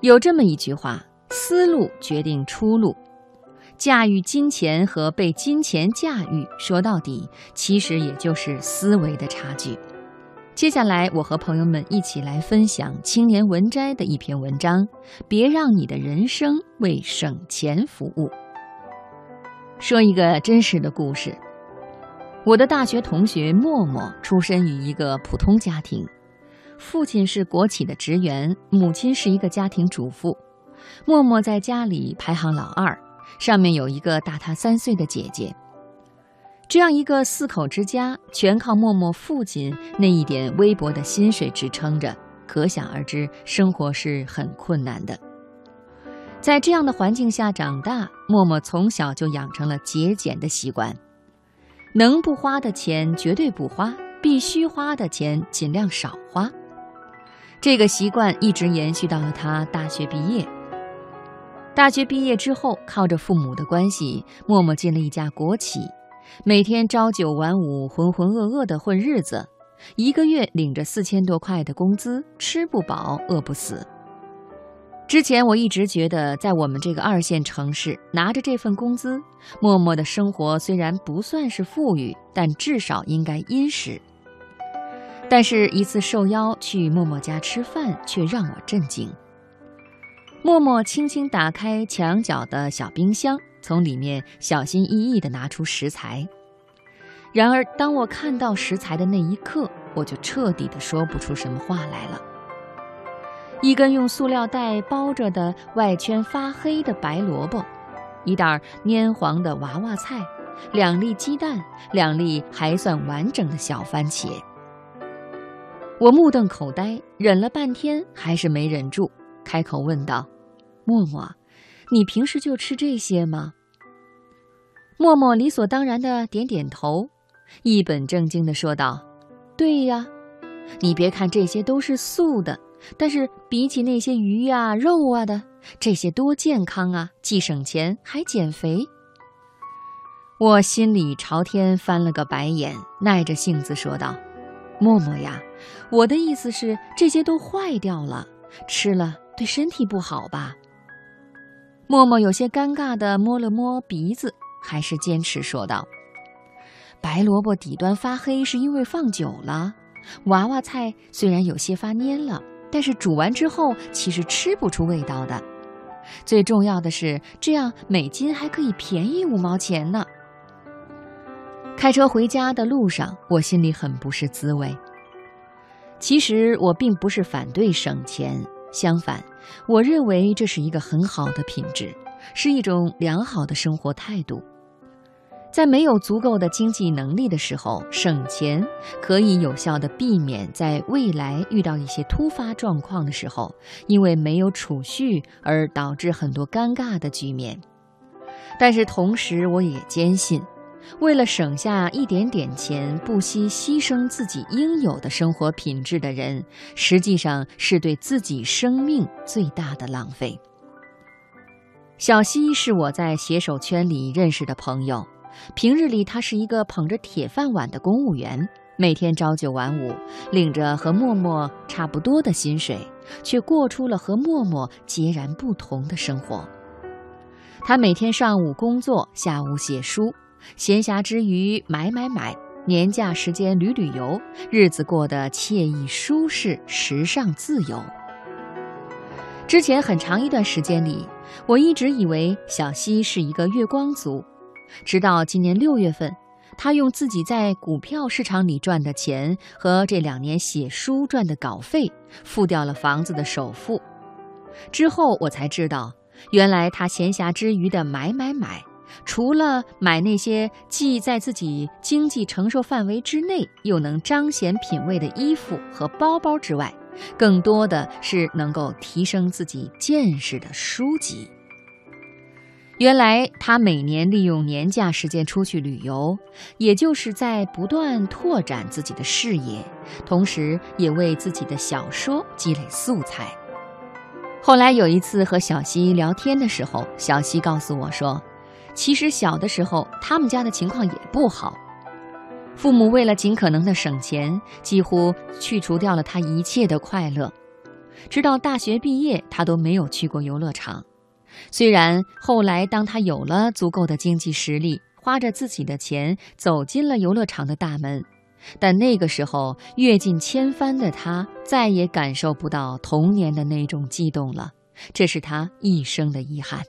有这么一句话：“思路决定出路。”驾驭金钱和被金钱驾驭，说到底，其实也就是思维的差距。接下来，我和朋友们一起来分享青年文摘的一篇文章：别让你的人生为省钱服务。说一个真实的故事。我的大学同学默默出身于一个普通家庭，父亲是国企的职员，母亲是一个家庭主妇。默默在家里排行老二，上面有一个大他三岁的姐姐。这样一个四口之家，全靠默默父亲那一点微薄的薪水支撑着，可想而知，生活是很困难的。在这样的环境下长大，默默从小就养成了节俭的习惯，能不花的钱绝对不花，必须花的钱尽量少花。这个习惯一直延续到了他大学毕业。大学毕业之后，靠着父母的关系，默默进了一家国企。每天朝九晚五，浑浑噩噩的混日子，一个月领着四千多块的工资，吃不饱，饿不死。之前我一直觉得，在我们这个二线城市，拿着这份工资，默默的生活虽然不算是富裕，但至少应该殷实。但是，一次受邀去默默家吃饭，却让我震惊。默默轻轻打开墙角的小冰箱。从里面小心翼翼地拿出食材，然而当我看到食材的那一刻，我就彻底的说不出什么话来了。一根用塑料袋包着的外圈发黑的白萝卜，一袋蔫黄的娃娃菜，两粒鸡蛋，两粒还算完整的小番茄。我目瞪口呆，忍了半天，还是没忍住，开口问道：“默默。”你平时就吃这些吗？默默理所当然的点点头，一本正经的说道：“对呀，你别看这些都是素的，但是比起那些鱼呀、肉啊的，这些多健康啊，既省钱还减肥。”我心里朝天翻了个白眼，耐着性子说道：“默默呀，我的意思是这些都坏掉了，吃了对身体不好吧？”默默有些尴尬地摸了摸鼻子，还是坚持说道：“白萝卜底端发黑是因为放久了，娃娃菜虽然有些发蔫了，但是煮完之后其实吃不出味道的。最重要的是，这样每斤还可以便宜五毛钱呢。”开车回家的路上，我心里很不是滋味。其实我并不是反对省钱。相反，我认为这是一个很好的品质，是一种良好的生活态度。在没有足够的经济能力的时候，省钱可以有效地避免在未来遇到一些突发状况的时候，因为没有储蓄而导致很多尴尬的局面。但是同时，我也坚信。为了省下一点点钱，不惜牺牲自己应有的生活品质的人，实际上是对自己生命最大的浪费。小西是我在写手圈里认识的朋友，平日里他是一个捧着铁饭碗的公务员，每天朝九晚五，领着和默默差不多的薪水，却过出了和默默截然不同的生活。他每天上午工作，下午写书。闲暇之余买买买，年假时间旅旅游，日子过得惬意舒适、时尚自由。之前很长一段时间里，我一直以为小西是一个月光族，直到今年六月份，他用自己在股票市场里赚的钱和这两年写书赚的稿费，付掉了房子的首付。之后我才知道，原来他闲暇之余的买买买。除了买那些既在自己经济承受范围之内，又能彰显品味的衣服和包包之外，更多的是能够提升自己见识的书籍。原来他每年利用年假时间出去旅游，也就是在不断拓展自己的视野，同时也为自己的小说积累素材。后来有一次和小西聊天的时候，小西告诉我说。其实小的时候，他们家的情况也不好，父母为了尽可能的省钱，几乎去除掉了他一切的快乐。直到大学毕业，他都没有去过游乐场。虽然后来当他有了足够的经济实力，花着自己的钱走进了游乐场的大门，但那个时候阅尽千帆的他再也感受不到童年的那种悸动了，这是他一生的遗憾。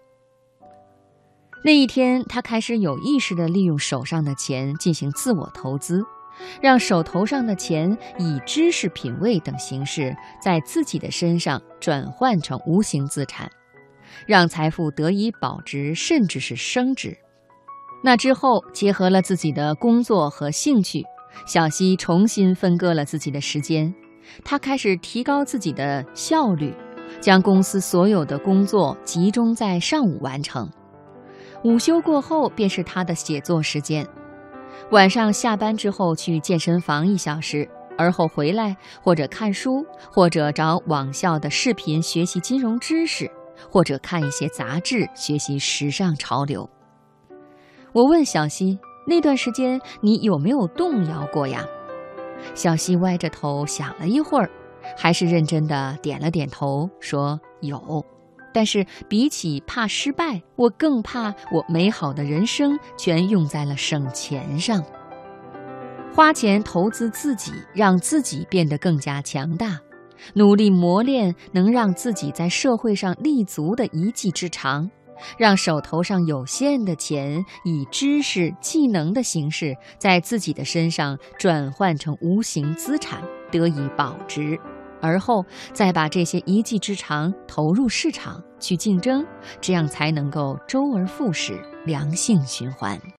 那一天，他开始有意识地利用手上的钱进行自我投资，让手头上的钱以知识、品味等形式在自己的身上转换成无形资产。让财富得以保值，甚至是升值。那之后，结合了自己的工作和兴趣，小溪重新分割了自己的时间。他开始提高自己的效率，将公司所有的工作集中在上午完成。午休过后，便是他的写作时间。晚上下班之后，去健身房一小时，而后回来或者看书，或者找网校的视频学习金融知识。或者看一些杂志，学习时尚潮流。我问小溪：“那段时间你有没有动摇过呀？”小溪歪着头想了一会儿，还是认真的点了点头，说：“有。但是比起怕失败，我更怕我美好的人生全用在了省钱上。花钱投资自己，让自己变得更加强大。”努力磨练能让自己在社会上立足的一技之长，让手头上有限的钱以知识、技能的形式在自己的身上转换成无形资产，得以保值，而后再把这些一技之长投入市场去竞争，这样才能够周而复始，良性循环。